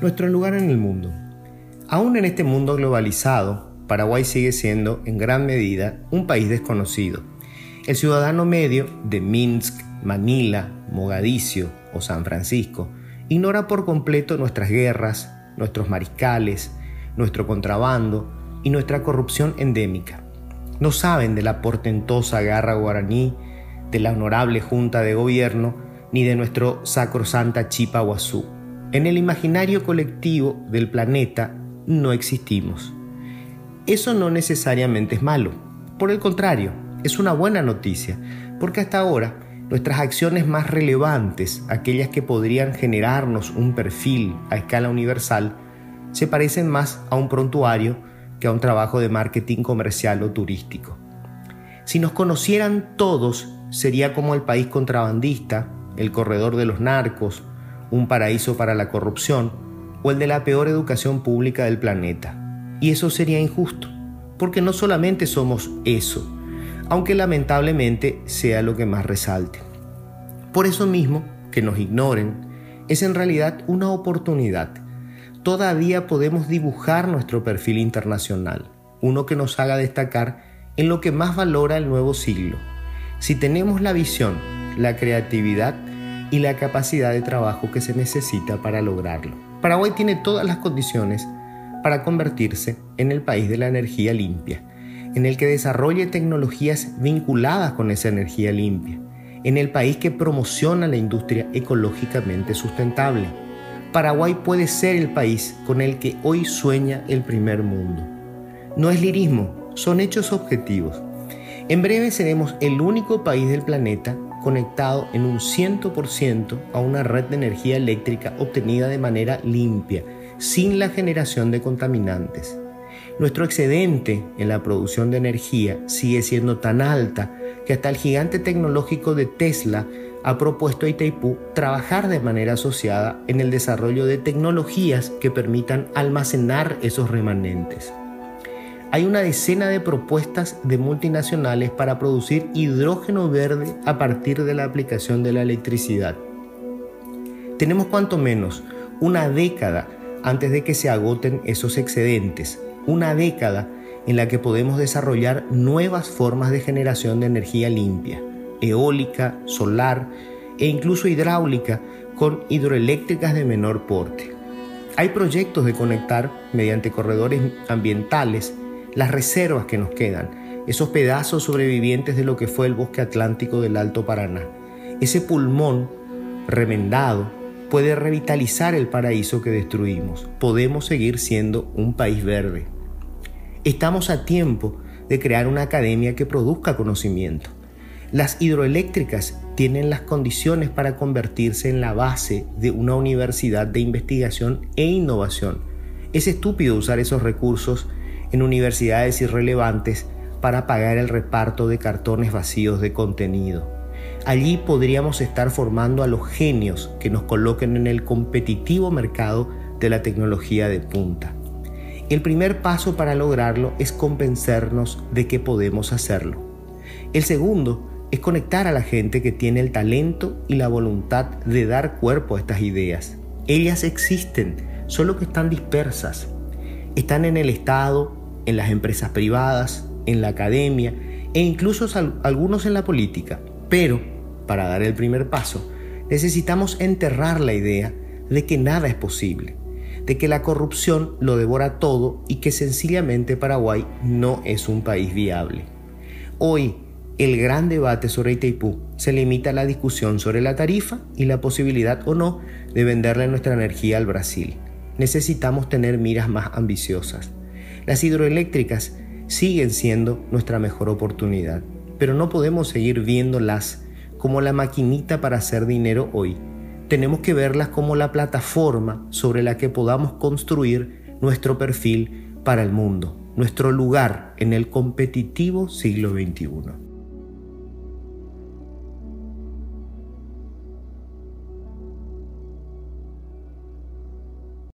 Nuestro lugar en el mundo. Aún en este mundo globalizado, Paraguay sigue siendo en gran medida un país desconocido. El ciudadano medio de Minsk, Manila, Mogadiscio o San Francisco ignora por completo nuestras guerras, nuestros mariscales, nuestro contrabando y nuestra corrupción endémica. No saben de la portentosa garra guaraní, de la honorable junta de gobierno, ni de nuestro sacrosanta Chipa Guazú. En el imaginario colectivo del planeta no existimos. Eso no necesariamente es malo. Por el contrario, es una buena noticia, porque hasta ahora nuestras acciones más relevantes, aquellas que podrían generarnos un perfil a escala universal, se parecen más a un prontuario que a un trabajo de marketing comercial o turístico. Si nos conocieran todos, sería como el país contrabandista, el corredor de los narcos, un paraíso para la corrupción o el de la peor educación pública del planeta. Y eso sería injusto, porque no solamente somos eso, aunque lamentablemente sea lo que más resalte. Por eso mismo, que nos ignoren, es en realidad una oportunidad todavía podemos dibujar nuestro perfil internacional, uno que nos haga destacar en lo que más valora el nuevo siglo. Si tenemos la visión, la creatividad y la capacidad de trabajo que se necesita para lograrlo. Paraguay tiene todas las condiciones para convertirse en el país de la energía limpia, en el que desarrolle tecnologías vinculadas con esa energía limpia, en el país que promociona la industria ecológicamente sustentable Paraguay puede ser el país con el que hoy sueña el primer mundo. No es lirismo, son hechos objetivos. En breve seremos el único país del planeta conectado en un 100% a una red de energía eléctrica obtenida de manera limpia, sin la generación de contaminantes. Nuestro excedente en la producción de energía sigue siendo tan alta que hasta el gigante tecnológico de Tesla ha propuesto a Itaipú trabajar de manera asociada en el desarrollo de tecnologías que permitan almacenar esos remanentes. Hay una decena de propuestas de multinacionales para producir hidrógeno verde a partir de la aplicación de la electricidad. Tenemos cuanto menos una década antes de que se agoten esos excedentes, una década en la que podemos desarrollar nuevas formas de generación de energía limpia eólica, solar e incluso hidráulica con hidroeléctricas de menor porte. Hay proyectos de conectar mediante corredores ambientales las reservas que nos quedan, esos pedazos sobrevivientes de lo que fue el bosque atlántico del Alto Paraná. Ese pulmón remendado puede revitalizar el paraíso que destruimos. Podemos seguir siendo un país verde. Estamos a tiempo de crear una academia que produzca conocimiento. Las hidroeléctricas tienen las condiciones para convertirse en la base de una universidad de investigación e innovación. Es estúpido usar esos recursos en universidades irrelevantes para pagar el reparto de cartones vacíos de contenido. Allí podríamos estar formando a los genios que nos coloquen en el competitivo mercado de la tecnología de punta. El primer paso para lograrlo es convencernos de que podemos hacerlo. El segundo es conectar a la gente que tiene el talento y la voluntad de dar cuerpo a estas ideas. Ellas existen, solo que están dispersas. Están en el Estado, en las empresas privadas, en la academia e incluso algunos en la política. Pero, para dar el primer paso, necesitamos enterrar la idea de que nada es posible, de que la corrupción lo devora todo y que sencillamente Paraguay no es un país viable. Hoy, el gran debate sobre Itaipú se limita a la discusión sobre la tarifa y la posibilidad o no de venderle nuestra energía al Brasil. Necesitamos tener miras más ambiciosas. Las hidroeléctricas siguen siendo nuestra mejor oportunidad, pero no podemos seguir viéndolas como la maquinita para hacer dinero hoy. Tenemos que verlas como la plataforma sobre la que podamos construir nuestro perfil para el mundo, nuestro lugar en el competitivo siglo XXI.